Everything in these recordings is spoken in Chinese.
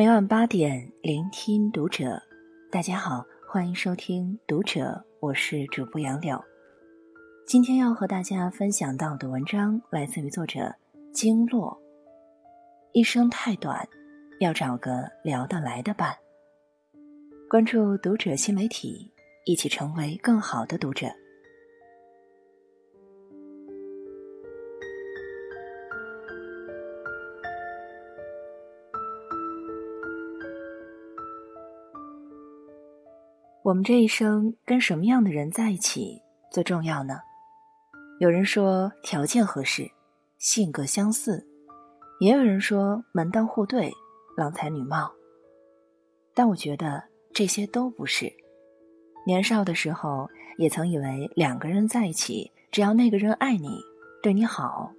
每晚八点，聆听读者。大家好，欢迎收听《读者》，我是主播杨柳。今天要和大家分享到的文章来自于作者经络。一生太短，要找个聊得来的伴。关注《读者》新媒体，一起成为更好的读者。我们这一生跟什么样的人在一起最重要呢？有人说条件合适，性格相似，也有人说门当户对，郎才女貌。但我觉得这些都不是。年少的时候也曾以为两个人在一起，只要那个人爱你，对你好，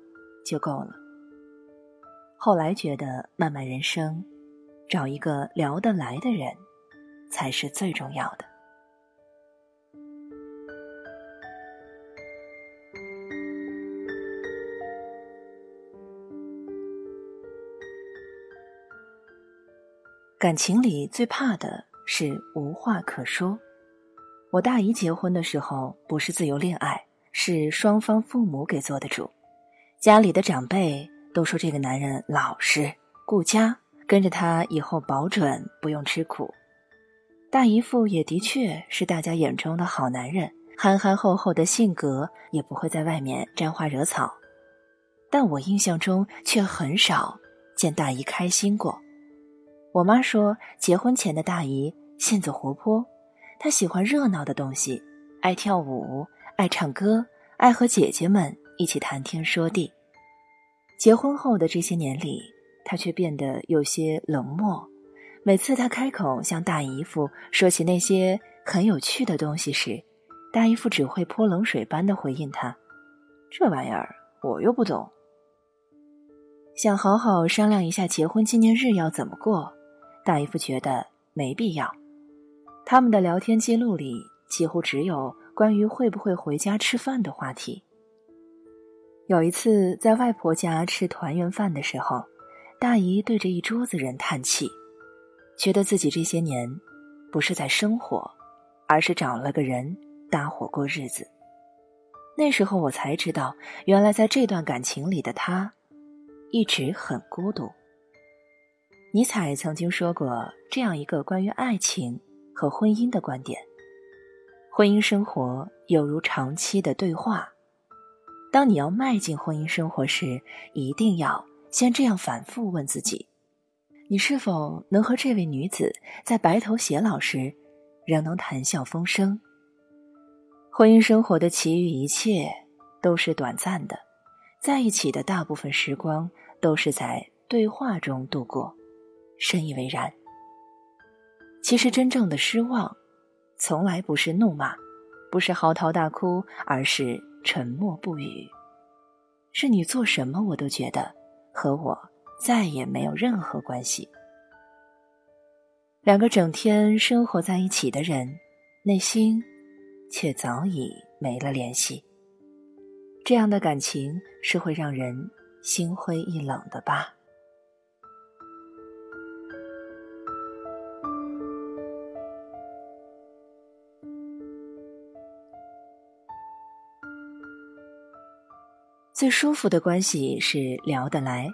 就够了。后来觉得漫漫人生，找一个聊得来的人，才是最重要的。感情里最怕的是无话可说。我大姨结婚的时候不是自由恋爱，是双方父母给做的主。家里的长辈都说这个男人老实顾家，跟着他以后保准不用吃苦。大姨父也的确是大家眼中的好男人，憨憨厚厚的性格，也不会在外面沾花惹草。但我印象中却很少见大姨开心过。我妈说，结婚前的大姨性子活泼，她喜欢热闹的东西，爱跳舞，爱唱歌，爱和姐姐们一起谈天说地。结婚后的这些年里，她却变得有些冷漠。每次她开口向大姨夫说起那些很有趣的东西时，大姨夫只会泼冷水般的回应她：“这玩意儿我又不懂。”想好好商量一下结婚纪念日要怎么过。大姨夫觉得没必要，他们的聊天记录里几乎只有关于会不会回家吃饭的话题。有一次在外婆家吃团圆饭的时候，大姨对着一桌子人叹气，觉得自己这些年不是在生活，而是找了个人搭伙过日子。那时候我才知道，原来在这段感情里的她，一直很孤独。尼采曾经说过这样一个关于爱情和婚姻的观点：婚姻生活有如长期的对话。当你要迈进婚姻生活时，一定要先这样反复问自己：你是否能和这位女子在白头偕老时，仍能谈笑风生？婚姻生活的其余一切都是短暂的，在一起的大部分时光都是在对话中度过。深以为然。其实，真正的失望，从来不是怒骂，不是嚎啕大哭，而是沉默不语。是你做什么，我都觉得和我再也没有任何关系。两个整天生活在一起的人，内心却早已没了联系。这样的感情是会让人心灰意冷的吧？最舒服的关系是聊得来。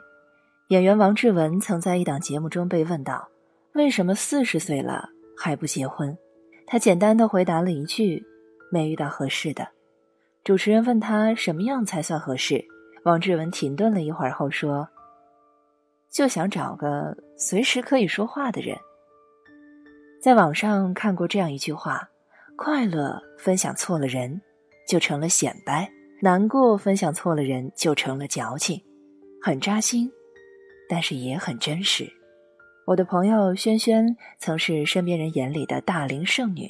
演员王志文曾在一档节目中被问到：“为什么四十岁了还不结婚？”他简单的回答了一句：“没遇到合适的。”主持人问他什么样才算合适，王志文停顿了一会儿后说：“就想找个随时可以说话的人。”在网上看过这样一句话：“快乐分享错了人，就成了显摆。”难过分享错了人就成了矫情，很扎心，但是也很真实。我的朋友萱萱曾是身边人眼里的大龄剩女，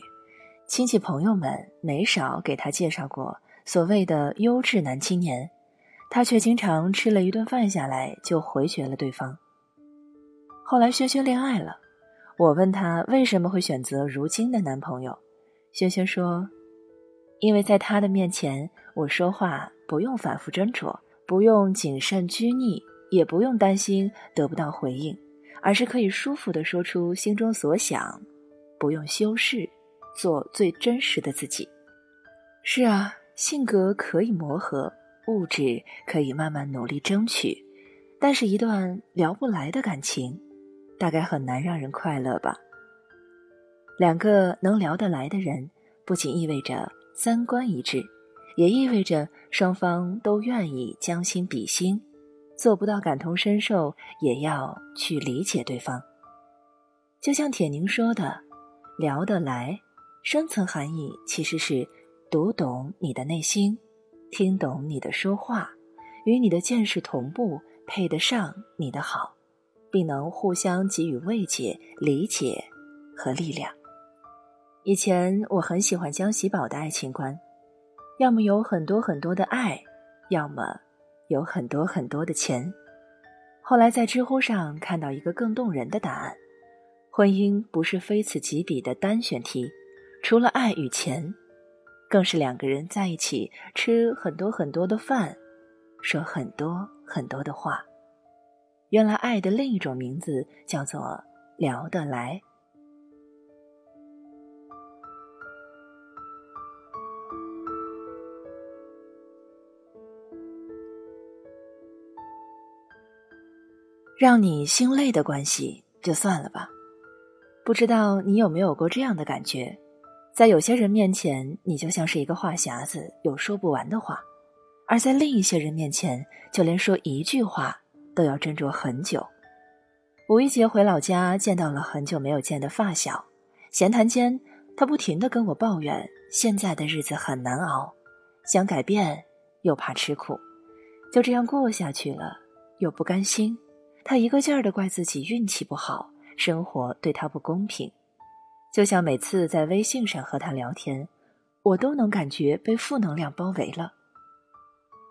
亲戚朋友们没少给她介绍过所谓的优质男青年，她却经常吃了一顿饭下来就回绝了对方。后来萱萱恋爱了，我问她为什么会选择如今的男朋友，萱萱说。因为在他的面前，我说话不用反复斟酌，不用谨慎拘泥，也不用担心得不到回应，而是可以舒服的说出心中所想，不用修饰，做最真实的自己。是啊，性格可以磨合，物质可以慢慢努力争取，但是一段聊不来的感情，大概很难让人快乐吧。两个能聊得来的人，不仅意味着三观一致，也意味着双方都愿意将心比心。做不到感同身受，也要去理解对方。就像铁凝说的，“聊得来”，深层含义其实是读懂你的内心，听懂你的说话，与你的见识同步，配得上你的好，并能互相给予慰藉、理解和力量。以前我很喜欢江喜宝的爱情观，要么有很多很多的爱，要么。有很多很多的钱。后来在知乎上看到一个更动人的答案：婚姻不是非此即彼的单选题，除了爱与钱，更是两个人在一起吃很多很多的饭，说很多很多的话。原来爱的另一种名字叫做聊得来。让你心累的关系就算了吧，不知道你有没有过这样的感觉，在有些人面前，你就像是一个话匣子，有说不完的话；而在另一些人面前，就连说一句话都要斟酌很久。五一节回老家，见到了很久没有见的发小，闲谈间，他不停的跟我抱怨现在的日子很难熬，想改变又怕吃苦，就这样过下去了，又不甘心。他一个劲儿的怪自己运气不好，生活对他不公平，就像每次在微信上和他聊天，我都能感觉被负能量包围了。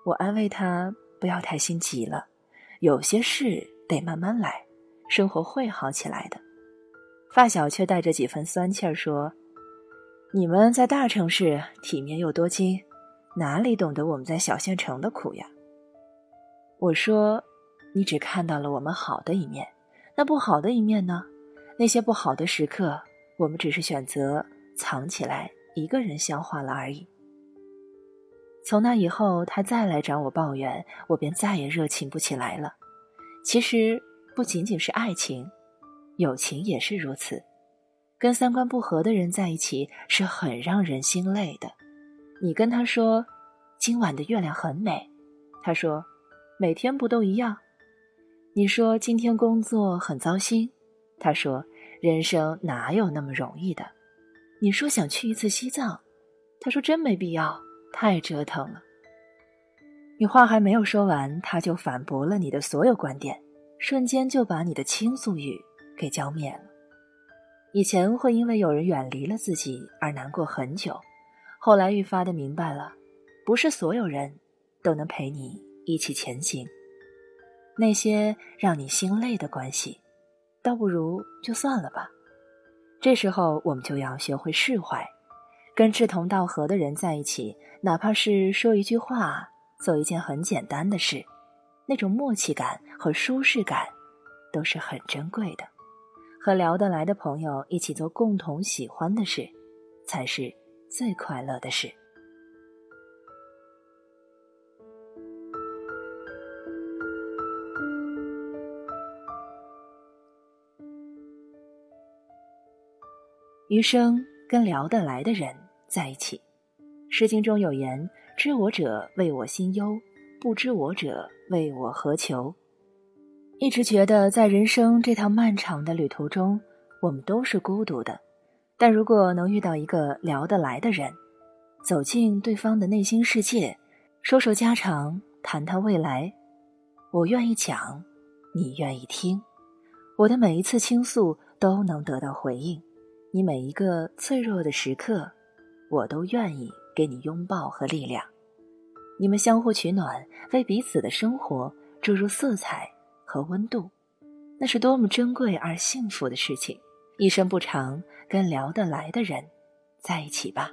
我安慰他不要太心急了，有些事得慢慢来，生活会好起来的。发小却带着几分酸气儿说：“你们在大城市体面又多金，哪里懂得我们在小县城的苦呀？”我说。你只看到了我们好的一面，那不好的一面呢？那些不好的时刻，我们只是选择藏起来，一个人消化了而已。从那以后，他再来找我抱怨，我便再也热情不起来了。其实不仅仅是爱情，友情也是如此。跟三观不合的人在一起是很让人心累的。你跟他说今晚的月亮很美，他说每天不都一样。你说今天工作很糟心，他说人生哪有那么容易的？你说想去一次西藏，他说真没必要，太折腾了。你话还没有说完，他就反驳了你的所有观点，瞬间就把你的倾诉欲给浇灭了。以前会因为有人远离了自己而难过很久，后来愈发的明白了，不是所有人都能陪你一起前行。那些让你心累的关系，倒不如就算了吧。这时候，我们就要学会释怀，跟志同道合的人在一起，哪怕是说一句话、做一件很简单的事，那种默契感和舒适感，都是很珍贵的。和聊得来的朋友一起做共同喜欢的事，才是最快乐的事。余生跟聊得来的人在一起，《诗经》中有言：“知我者谓我心忧，不知我者谓我何求。”一直觉得在人生这条漫长的旅途中，我们都是孤独的。但如果能遇到一个聊得来的人，走进对方的内心世界，说说家常，谈谈未来，我愿意讲，你愿意听，我的每一次倾诉都能得到回应。你每一个脆弱的时刻，我都愿意给你拥抱和力量。你们相互取暖，为彼此的生活注入色彩和温度，那是多么珍贵而幸福的事情。一生不长，跟聊得来的人在一起吧。